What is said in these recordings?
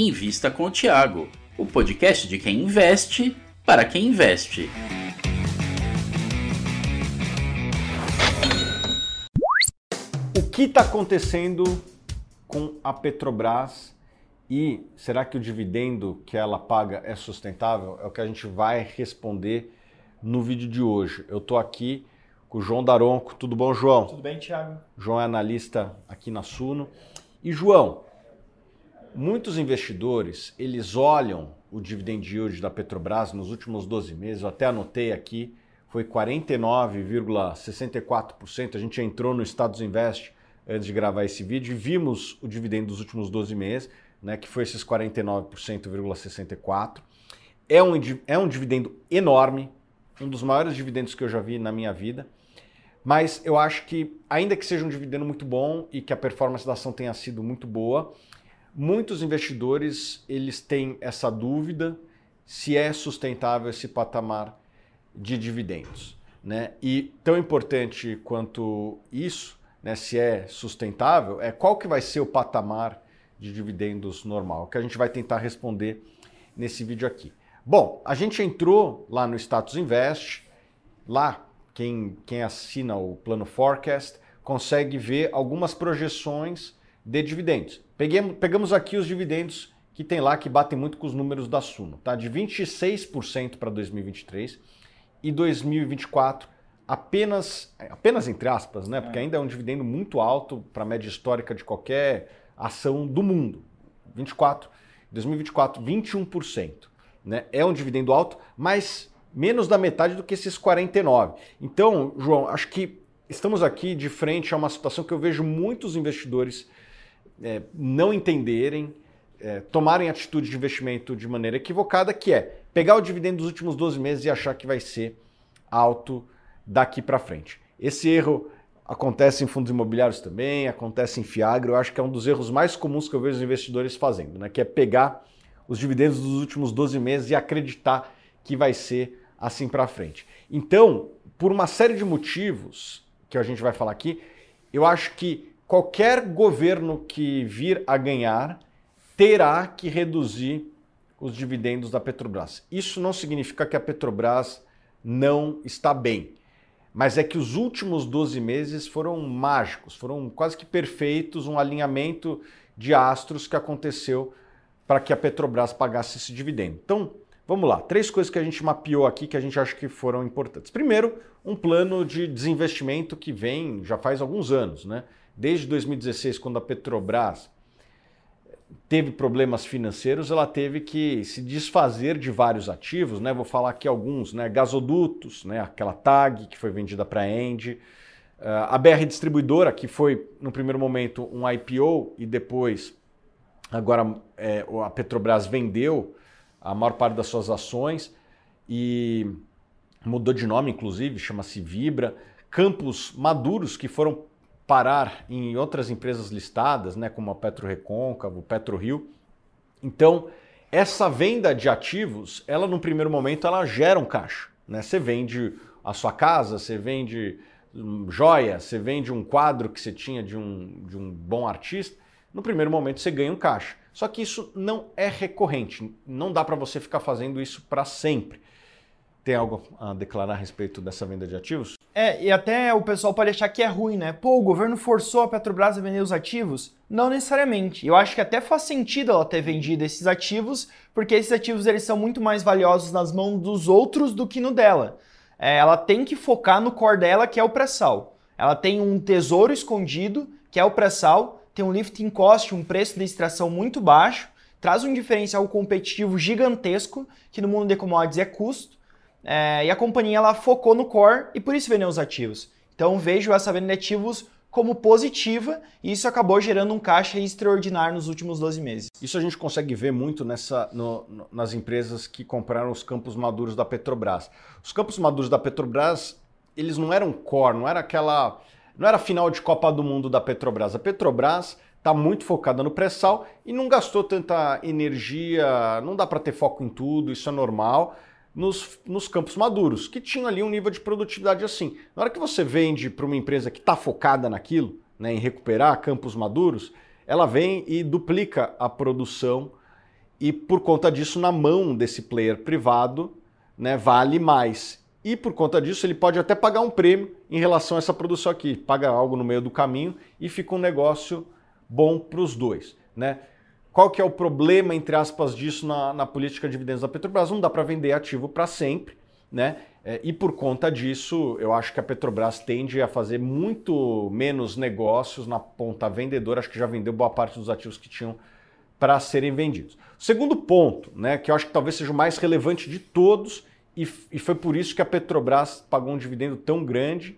Invista com o Tiago, o podcast de quem investe para quem investe. O que está acontecendo com a Petrobras e será que o dividendo que ela paga é sustentável? É o que a gente vai responder no vídeo de hoje. Eu estou aqui com o João Daronco. Tudo bom, João? Tudo bem, Thiago? João é analista aqui na Suno. E João, muitos investidores, eles olham o dividend yield da Petrobras nos últimos 12 meses, eu até anotei aqui, foi 49,64%. A gente entrou no Estados Invest antes de gravar esse vídeo e vimos o dividendo dos últimos 12 meses, né, que foi esses 49,64%. É um, é um dividendo enorme, um dos maiores dividendos que eu já vi na minha vida. Mas eu acho que, ainda que seja um dividendo muito bom e que a performance da ação tenha sido muito boa, muitos investidores eles têm essa dúvida se é sustentável esse patamar de dividendos. Né? E tão importante quanto isso, né, se é sustentável, é qual que vai ser o patamar de dividendos normal, que a gente vai tentar responder nesse vídeo aqui. Bom, a gente entrou lá no Status Invest, lá quem, quem assina o plano Forecast consegue ver algumas projeções de dividendos. Peguemos, pegamos aqui os dividendos que tem lá que batem muito com os números da Suno, tá? De 26% para 2023 e 2024 apenas apenas entre aspas, né? Porque é. ainda é um dividendo muito alto para a média histórica de qualquer ação do mundo. 24, 2024 21%, né? É um dividendo alto, mas menos da metade do que esses 49. Então, João, acho que estamos aqui de frente a uma situação que eu vejo muitos investidores é, não entenderem, é, tomarem atitude de investimento de maneira equivocada, que é pegar o dividendo dos últimos 12 meses e achar que vai ser alto daqui para frente. Esse erro acontece em fundos imobiliários também, acontece em Fiagro, eu acho que é um dos erros mais comuns que eu vejo os investidores fazendo, né? que é pegar os dividendos dos últimos 12 meses e acreditar que vai ser assim para frente. Então, por uma série de motivos que a gente vai falar aqui, eu acho que qualquer governo que vir a ganhar terá que reduzir os dividendos da Petrobras. Isso não significa que a Petrobras não está bem, mas é que os últimos 12 meses foram mágicos, foram quase que perfeitos, um alinhamento de astros que aconteceu para que a Petrobras pagasse esse dividendo. Então, Vamos lá, três coisas que a gente mapeou aqui que a gente acha que foram importantes. Primeiro, um plano de desinvestimento que vem já faz alguns anos, né? Desde 2016, quando a Petrobras teve problemas financeiros, ela teve que se desfazer de vários ativos, né? Vou falar aqui alguns, né? Gasodutos, né? Aquela TAG que foi vendida para a End, a BR Distribuidora, que foi no primeiro momento um IPO e depois agora é, a Petrobras vendeu a maior parte das suas ações e mudou de nome, inclusive, chama-se Vibra. Campos maduros que foram parar em outras empresas listadas, né, como a Petro Recôncavo, Petro Rio. Então, essa venda de ativos, ela no primeiro momento ela gera um caixa. Né? Você vende a sua casa, você vende joia, você vende um quadro que você tinha de um, de um bom artista, no primeiro momento você ganha um caixa. Só que isso não é recorrente, não dá para você ficar fazendo isso para sempre. Tem algo a declarar a respeito dessa venda de ativos? É, e até o pessoal pode achar que é ruim, né? Pô, o governo forçou a Petrobras a vender os ativos? Não necessariamente. Eu acho que até faz sentido ela ter vendido esses ativos, porque esses ativos eles são muito mais valiosos nas mãos dos outros do que no dela. É, ela tem que focar no core dela, que é o pré-sal. Ela tem um tesouro escondido, que é o pré-sal, tem um lifting cost, um preço de extração muito baixo, traz um diferencial competitivo gigantesco, que no mundo de commodities é custo, é, e a companhia ela focou no core e por isso vendeu os ativos. Então vejo essa venda de ativos como positiva e isso acabou gerando um caixa extraordinário nos últimos 12 meses. Isso a gente consegue ver muito nessa, no, no, nas empresas que compraram os campos maduros da Petrobras. Os campos maduros da Petrobras, eles não eram core, não era aquela não era final de Copa do Mundo da Petrobras. A Petrobras está muito focada no pré-sal e não gastou tanta energia, não dá para ter foco em tudo, isso é normal, nos, nos campos maduros, que tinham ali um nível de produtividade assim. Na hora que você vende para uma empresa que está focada naquilo, né, em recuperar campos maduros, ela vem e duplica a produção e por conta disso, na mão desse player privado, né, vale mais. E por conta disso, ele pode até pagar um prêmio em relação a essa produção aqui. Paga algo no meio do caminho e fica um negócio bom para os dois. Né? Qual que é o problema, entre aspas, disso na, na política de dividendos da Petrobras? Não dá para vender ativo para sempre. Né? É, e por conta disso, eu acho que a Petrobras tende a fazer muito menos negócios na ponta vendedora. Acho que já vendeu boa parte dos ativos que tinham para serem vendidos. Segundo ponto, né, que eu acho que talvez seja o mais relevante de todos, e, e foi por isso que a Petrobras pagou um dividendo tão grande,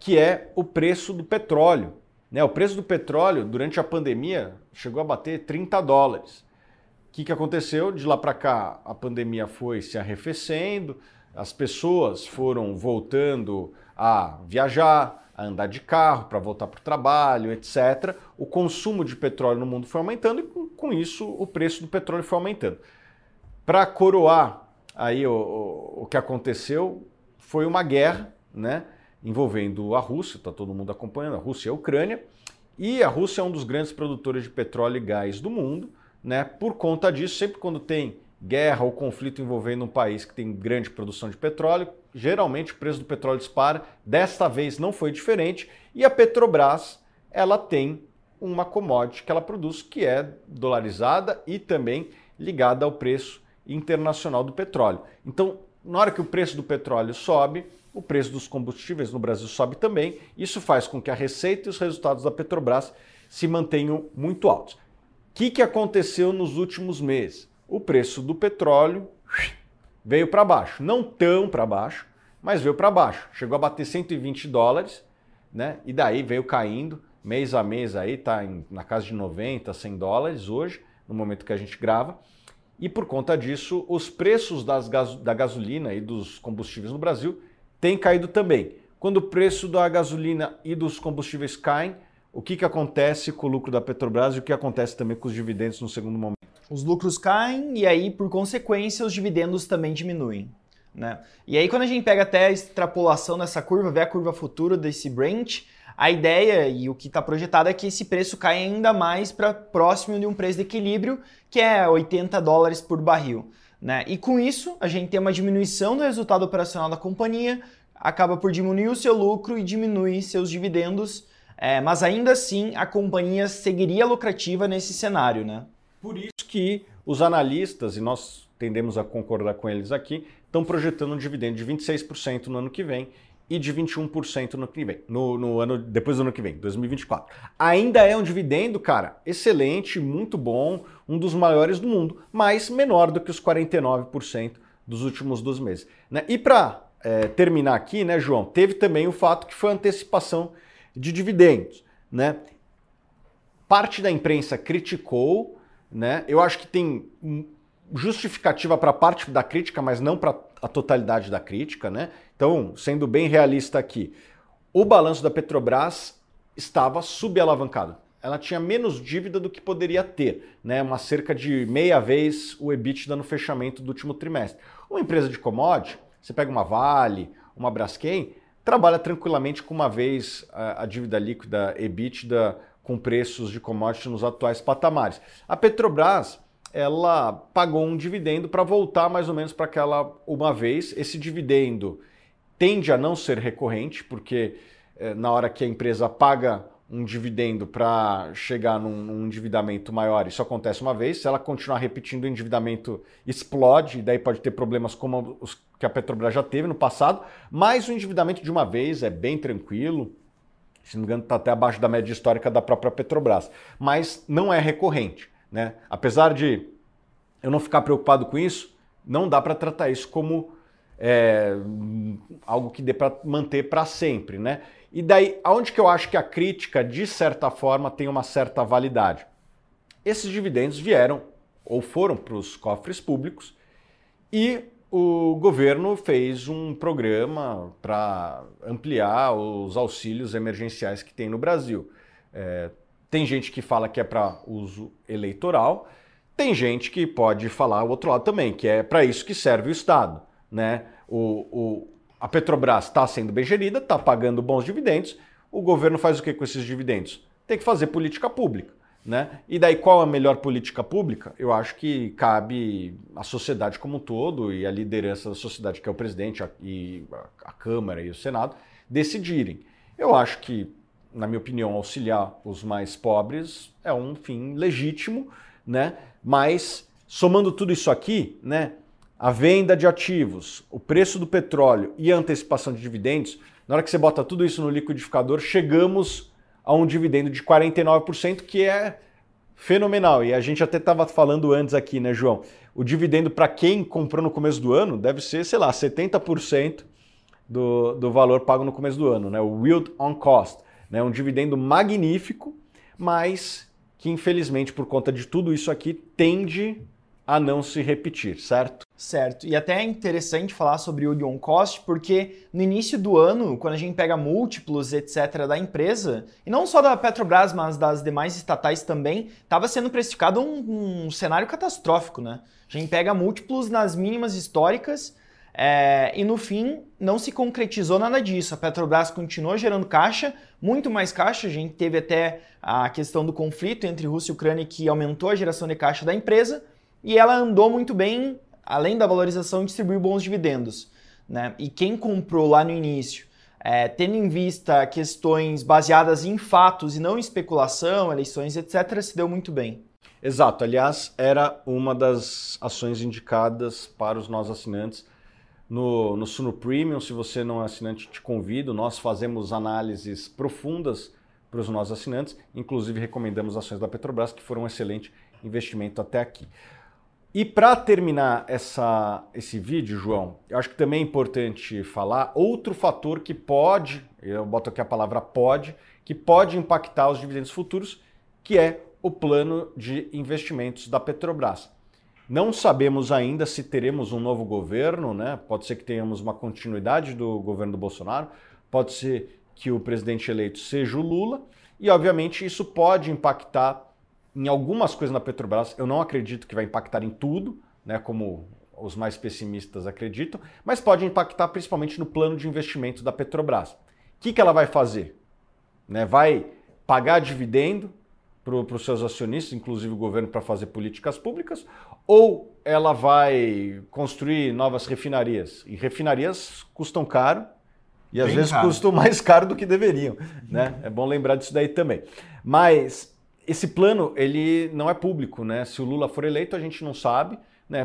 que é o preço do petróleo. Né? O preço do petróleo, durante a pandemia, chegou a bater 30 dólares. O que, que aconteceu? De lá para cá, a pandemia foi se arrefecendo, as pessoas foram voltando a viajar, a andar de carro para voltar para o trabalho, etc. O consumo de petróleo no mundo foi aumentando e com isso o preço do petróleo foi aumentando. Para coroar aí o, o, o, que aconteceu foi uma guerra, né, envolvendo a Rússia, está todo mundo acompanhando a Rússia e a Ucrânia, e a Rússia é um dos grandes produtores de petróleo e gás do mundo, né? Por conta disso, sempre quando tem guerra ou conflito envolvendo um país que tem grande produção de petróleo, geralmente o preço do petróleo dispara. Desta vez não foi diferente e a Petrobras, ela tem uma commodity que ela produz que é dolarizada e também ligada ao preço internacional do petróleo. Então, na hora que o preço do petróleo sobe, o preço dos combustíveis no Brasil sobe também. Isso faz com que a receita e os resultados da Petrobras se mantenham muito altos. O que, que aconteceu nos últimos meses? o preço do petróleo veio para baixo. Não tão para baixo, mas veio para baixo. Chegou a bater 120 dólares, né? E daí veio caindo mês a mês aí, tá em, na casa de 90, 100 dólares hoje, no momento que a gente grava. E por conta disso, os preços das da gasolina e dos combustíveis no Brasil têm caído também. Quando o preço da gasolina e dos combustíveis caem, o que, que acontece com o lucro da Petrobras e o que acontece também com os dividendos no segundo momento? os lucros caem e aí, por consequência, os dividendos também diminuem. Né? E aí, quando a gente pega até a extrapolação dessa curva, vê a curva futura desse Brent, a ideia e o que está projetado é que esse preço caia ainda mais para próximo de um preço de equilíbrio, que é 80 dólares por barril. Né? E com isso, a gente tem uma diminuição do resultado operacional da companhia, acaba por diminuir o seu lucro e diminui seus dividendos, é, mas ainda assim a companhia seguiria lucrativa nesse cenário. Né? Por isso que os analistas, e nós tendemos a concordar com eles aqui, estão projetando um dividendo de 26% no ano que vem e de 21% no que vem, no, no, ano depois do ano que vem, 2024. Ainda é um dividendo, cara, excelente, muito bom, um dos maiores do mundo, mas menor do que os 49% dos últimos 12 meses. Né? E para é, terminar aqui, né, João, teve também o fato que foi antecipação de dividendos. Né? Parte da imprensa criticou né? Eu acho que tem justificativa para parte da crítica, mas não para a totalidade da crítica. Né? Então, sendo bem realista aqui, o balanço da Petrobras estava subalavancado. Ela tinha menos dívida do que poderia ter, né? uma cerca de meia vez o EBITDA no fechamento do último trimestre. Uma empresa de commodity, você pega uma Vale, uma Braskem, trabalha tranquilamente com uma vez a, a dívida líquida EBITDA com preços de commodity nos atuais patamares. A Petrobras ela pagou um dividendo para voltar mais ou menos para aquela uma vez. Esse dividendo tende a não ser recorrente, porque eh, na hora que a empresa paga um dividendo para chegar num, num, endividamento maior, isso acontece uma vez. Se ela continuar repetindo, o endividamento explode, e daí pode ter problemas como os que a Petrobras já teve no passado. Mas o endividamento de uma vez é bem tranquilo, se não me engano, está até abaixo da média histórica da própria Petrobras. Mas não é recorrente. Né? Apesar de eu não ficar preocupado com isso, não dá para tratar isso como é, algo que dê para manter para sempre. Né? E daí, aonde que eu acho que a crítica, de certa forma, tem uma certa validade? Esses dividendos vieram ou foram para os cofres públicos e o governo fez um programa para ampliar os auxílios emergenciais que tem no Brasil. É, tem gente que fala que é para uso eleitoral, tem gente que pode falar o outro lado também, que é para isso que serve o Estado. Né? O, o a Petrobras está sendo bem gerida, está pagando bons dividendos. O governo faz o que com esses dividendos? Tem que fazer política pública. Né? E daí qual a melhor política pública? Eu acho que cabe à sociedade como um todo e a liderança da sociedade, que é o presidente a, e a Câmara e o Senado, decidirem. Eu acho que, na minha opinião, auxiliar os mais pobres é um fim legítimo, né? Mas somando tudo isso aqui, né? A venda de ativos, o preço do petróleo e a antecipação de dividendos, na hora que você bota tudo isso no liquidificador, chegamos a um dividendo de 49%, que é fenomenal. E a gente até estava falando antes aqui, né, João? O dividendo para quem comprou no começo do ano deve ser, sei lá, 70% do, do valor pago no começo do ano, né? O yield on cost. Né? Um dividendo magnífico, mas que infelizmente, por conta de tudo isso aqui, tende a não se repetir, certo? Certo. E até é interessante falar sobre o on cost, porque no início do ano, quando a gente pega múltiplos, etc., da empresa, e não só da Petrobras, mas das demais estatais também, estava sendo precificado um, um, cenário catastrófico, né? A gente pega múltiplos nas mínimas históricas é, e no fim não se concretizou nada disso. A Petrobras continuou gerando caixa, muito mais caixa. A gente teve até a questão do conflito entre Rússia e Ucrânia que aumentou a geração de caixa da empresa e ela andou muito bem, além da valorização, distribuiu bons dividendos. Né? E quem comprou lá no início, é, tendo em vista questões baseadas em fatos e não em especulação, eleições, etc., se deu muito bem. Exato. Aliás, era uma das ações indicadas para os nossos assinantes no, no Suno Premium. Se você não é assinante, te convido. Nós fazemos análises profundas para os nossos assinantes. Inclusive, recomendamos ações da Petrobras, que foram um excelente investimento até aqui. E para terminar essa, esse vídeo, João, eu acho que também é importante falar outro fator que pode, eu boto aqui a palavra pode, que pode impactar os dividendos futuros, que é o plano de investimentos da Petrobras. Não sabemos ainda se teremos um novo governo, né? Pode ser que tenhamos uma continuidade do governo do Bolsonaro, pode ser que o presidente eleito seja o Lula, e obviamente isso pode impactar em algumas coisas na Petrobras, eu não acredito que vai impactar em tudo, né, como os mais pessimistas acreditam, mas pode impactar principalmente no plano de investimento da Petrobras. O que, que ela vai fazer? Né, vai pagar dividendo para os seus acionistas, inclusive o governo, para fazer políticas públicas, ou ela vai construir novas refinarias? E refinarias custam caro e às Bem vezes caro. custam mais caro do que deveriam. Né? É bom lembrar disso daí também. Mas esse plano ele não é público, né? Se o Lula for eleito, a gente não sabe. Né?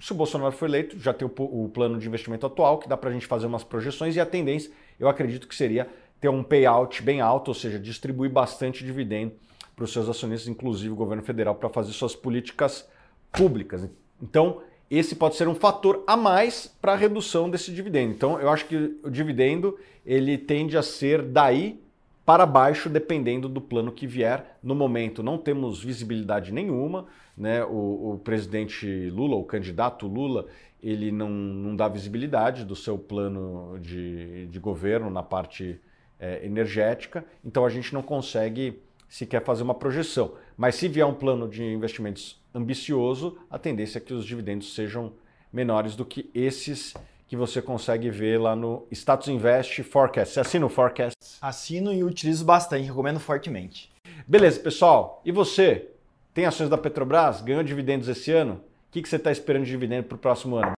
Se o Bolsonaro for eleito, já tem o, o plano de investimento atual, que dá para a gente fazer umas projeções, e a tendência, eu acredito que seria ter um payout bem alto, ou seja, distribuir bastante dividendo para os seus acionistas, inclusive o governo federal, para fazer suas políticas públicas. Então, esse pode ser um fator a mais para a redução desse dividendo. Então, eu acho que o dividendo ele tende a ser daí para baixo, dependendo do plano que vier. No momento, não temos visibilidade nenhuma. Né? O, o presidente Lula, o candidato Lula, ele não, não dá visibilidade do seu plano de, de governo na parte é, energética, então a gente não consegue sequer fazer uma projeção. Mas se vier um plano de investimentos ambicioso, a tendência é que os dividendos sejam menores do que esses que você consegue ver lá no Status Invest Forecast. Você assina o Forecast? Assino e utilizo bastante, recomendo fortemente. Beleza, pessoal. E você? Tem ações da Petrobras? Ganhou dividendos esse ano? O que, que você está esperando de dividendo para o próximo ano?